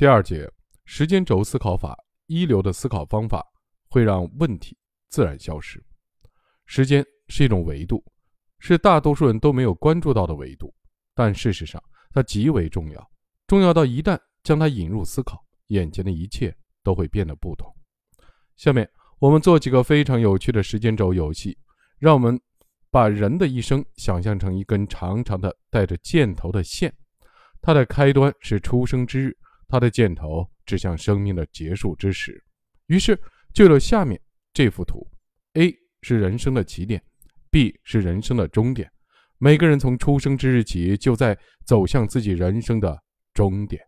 第二节，时间轴思考法，一流的思考方法会让问题自然消失。时间是一种维度，是大多数人都没有关注到的维度，但事实上它极为重要，重要到一旦将它引入思考，眼前的一切都会变得不同。下面我们做几个非常有趣的时间轴游戏，让我们把人的一生想象成一根长长的带着箭头的线，它的开端是出生之日。它的箭头指向生命的结束之时，于是就有了下面这幅图：A 是人生的起点，B 是人生的终点。每个人从出生之日起，就在走向自己人生的终点。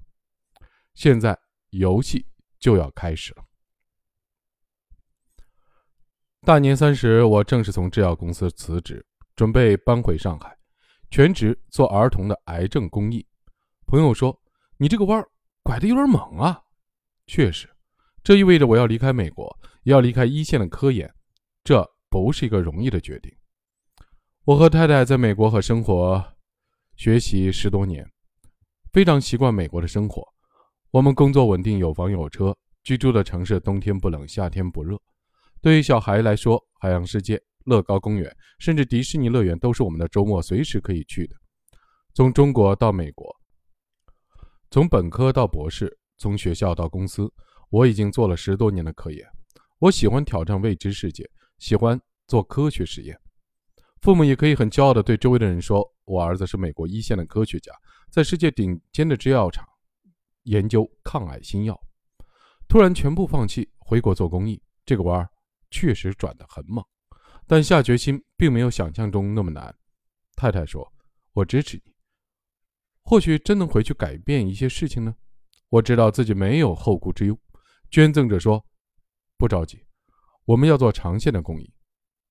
现在游戏就要开始了。大年三十，我正式从制药公司辞职，准备搬回上海，全职做儿童的癌症公益。朋友说：“你这个弯儿。”拐的有点猛啊！确实，这意味着我要离开美国，也要离开一线的科研，这不是一个容易的决定。我和太太在美国和生活、学习十多年，非常习惯美国的生活。我们工作稳定，有房有车，居住的城市冬天不冷，夏天不热。对于小孩来说，海洋世界、乐高公园，甚至迪士尼乐园，都是我们的周末随时可以去的。从中国到美国。从本科到博士，从学校到公司，我已经做了十多年的科研。我喜欢挑战未知世界，喜欢做科学实验。父母也可以很骄傲地对周围的人说：“我儿子是美国一线的科学家，在世界顶尖的制药厂研究抗癌新药。”突然全部放弃，回国做公益，这个弯儿确实转得很猛，但下决心并没有想象中那么难。太太说：“我支持你。”或许真能回去改变一些事情呢？我知道自己没有后顾之忧。捐赠者说：“不着急，我们要做长线的公益。”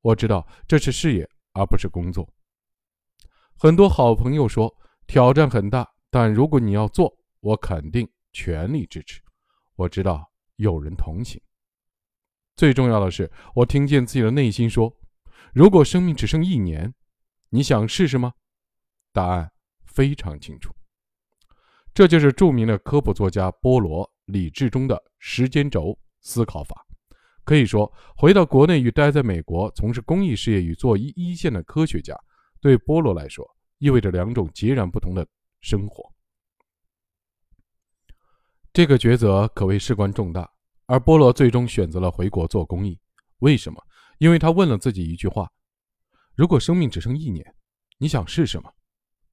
我知道这是事业而不是工作。很多好朋友说挑战很大，但如果你要做，我肯定全力支持。我知道有人同情。最重要的是，我听见自己的内心说：“如果生命只剩一年，你想试试吗？”答案。非常清楚，这就是著名的科普作家波罗李志忠的时间轴思考法。可以说，回到国内与待在美国从事公益事业与做一一线的科学家，对波罗来说意味着两种截然不同的生活。这个抉择可谓事关重大，而波罗最终选择了回国做公益。为什么？因为他问了自己一句话：如果生命只剩一年，你想是什么？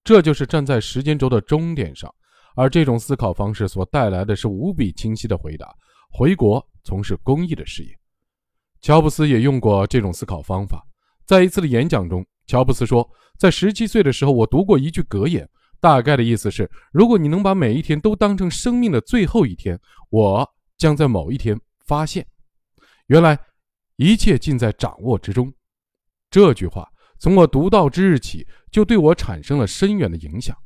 这就是站在时间轴的终点上，而这种思考方式所带来的是无比清晰的回答：回国从事公益的事业。乔布斯也用过这种思考方法。在一次的演讲中，乔布斯说：“在十七岁的时候，我读过一句格言，大概的意思是：如果你能把每一天都当成生命的最后一天，我将在某一天发现，原来一切尽在掌握之中。”这句话。从我读到之日起，就对我产生了深远的影响。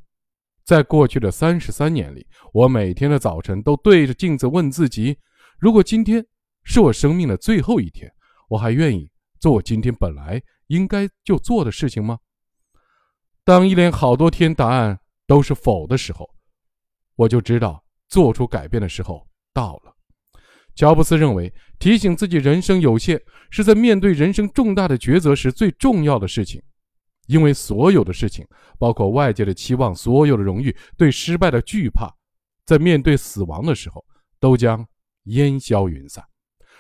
在过去的三十三年里，我每天的早晨都对着镜子问自己：如果今天是我生命的最后一天，我还愿意做我今天本来应该就做的事情吗？当一连好多天答案都是否的时候，我就知道做出改变的时候到了。乔布斯认为，提醒自己人生有限，是在面对人生重大的抉择时最重要的事情，因为所有的事情，包括外界的期望、所有的荣誉、对失败的惧怕，在面对死亡的时候，都将烟消云散，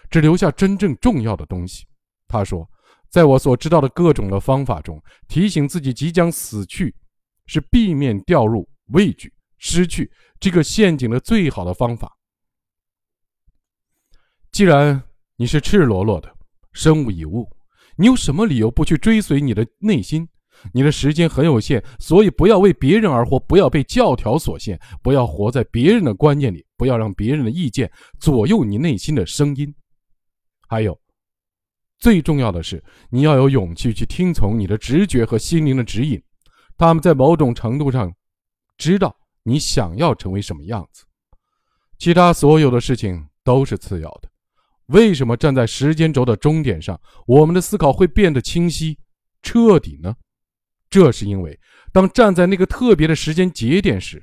只留下真正重要的东西。他说：“在我所知道的各种的方法中，提醒自己即将死去，是避免掉入畏惧、失去这个陷阱的最好的方法。”既然你是赤裸裸的，身无一物，你有什么理由不去追随你的内心？你的时间很有限，所以不要为别人而活，不要被教条所限，不要活在别人的观念里，不要让别人的意见左右你内心的声音。还有，最重要的是，你要有勇气去听从你的直觉和心灵的指引，他们在某种程度上知道你想要成为什么样子，其他所有的事情都是次要的。为什么站在时间轴的终点上，我们的思考会变得清晰、彻底呢？这是因为，当站在那个特别的时间节点时，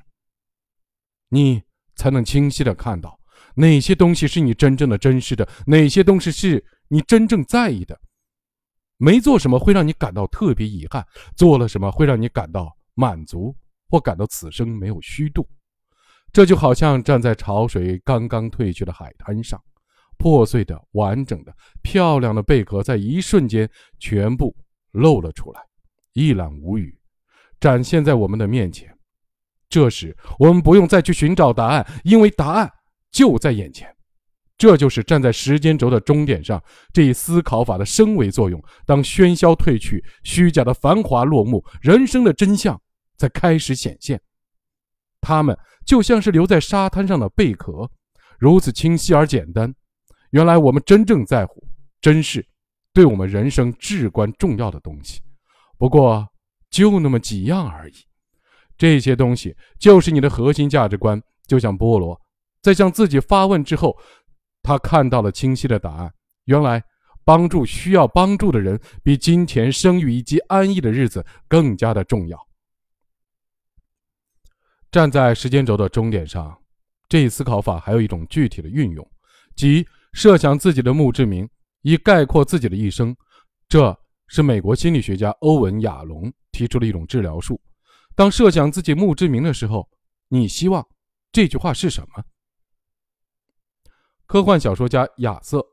你才能清晰的看到哪些东西是你真正的真实的，哪些东西是你真正在意的。没做什么会让你感到特别遗憾，做了什么会让你感到满足或感到此生没有虚度。这就好像站在潮水刚刚退去的海滩上，破碎的、完整的、漂亮的贝壳在一瞬间全部露了出来，一览无余，展现在我们的面前。这时，我们不用再去寻找答案，因为答案就在眼前。这就是站在时间轴的终点上这一思考法的升维作用。当喧嚣褪去，虚假的繁华落幕，人生的真相才开始显现。它们就像是留在沙滩上的贝壳，如此清晰而简单。原来我们真正在乎、珍视，对我们人生至关重要的东西，不过就那么几样而已。这些东西就是你的核心价值观。就像菠萝在向自己发问之后。他看到了清晰的答案。原来，帮助需要帮助的人，比金钱、声誉以及安逸的日子更加的重要。站在时间轴的终点上，这一思考法还有一种具体的运用，即设想自己的墓志铭，以概括自己的一生。这是美国心理学家欧文·亚龙提出的一种治疗术。当设想自己墓志铭的时候，你希望这句话是什么？科幻小说家亚瑟·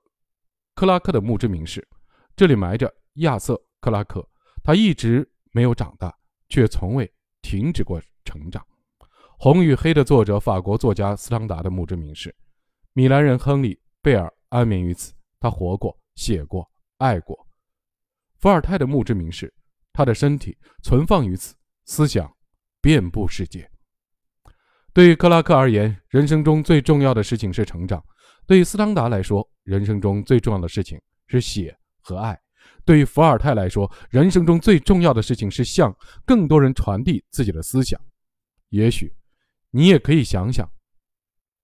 克拉克的墓志铭是：“这里埋着亚瑟·克拉克，他一直没有长大，却从未停止过成长。”《红与黑》的作者法国作家斯汤达的墓志铭是：“米兰人亨利·贝尔安眠于此，他活过、写过、爱过。”伏尔泰的墓志铭是：“他的身体存放于此，思想遍布世界。”对于克拉克而言，人生中最重要的事情是成长。对于斯汤达来说，人生中最重要的事情是写和爱；对于伏尔泰来说，人生中最重要的事情是向更多人传递自己的思想。也许，你也可以想想，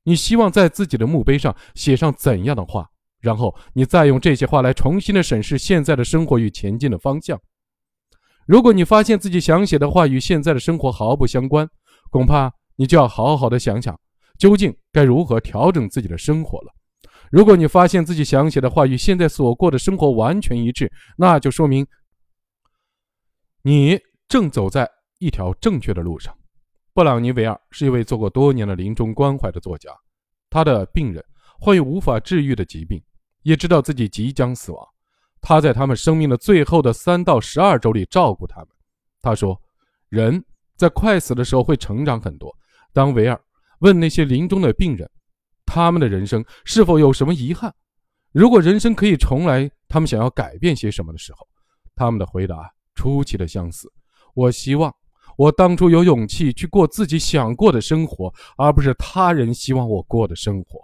你希望在自己的墓碑上写上怎样的话，然后你再用这些话来重新的审视现在的生活与前进的方向。如果你发现自己想写的话与现在的生活毫不相关，恐怕你就要好好的想想。究竟该如何调整自己的生活了？如果你发现自己想写的话与现在所过的生活完全一致，那就说明你正走在一条正确的路上。布朗尼维尔是一位做过多年的临终关怀的作家，他的病人患有无法治愈的疾病，也知道自己即将死亡。他在他们生命的最后的三到十二周里照顾他们。他说：“人在快死的时候会成长很多。”当维尔。问那些临终的病人，他们的人生是否有什么遗憾？如果人生可以重来，他们想要改变些什么的时候，他们的回答出奇的相似。我希望我当初有勇气去过自己想过的生活，而不是他人希望我过的生活。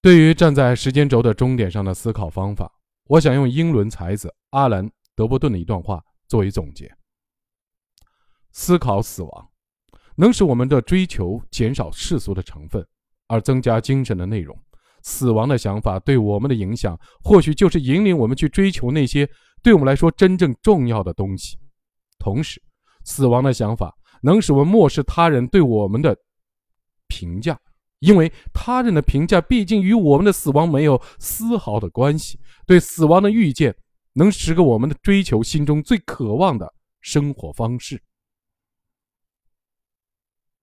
对于站在时间轴的终点上的思考方法，我想用英伦才子阿兰·德伯顿的一段话作为总结：思考死亡。能使我们的追求减少世俗的成分，而增加精神的内容。死亡的想法对我们的影响，或许就是引领我们去追求那些对我们来说真正重要的东西。同时，死亡的想法能使我们漠视他人对我们的评价，因为他人的评价毕竟与我们的死亡没有丝毫的关系。对死亡的预见，能使个我们的追求心中最渴望的生活方式。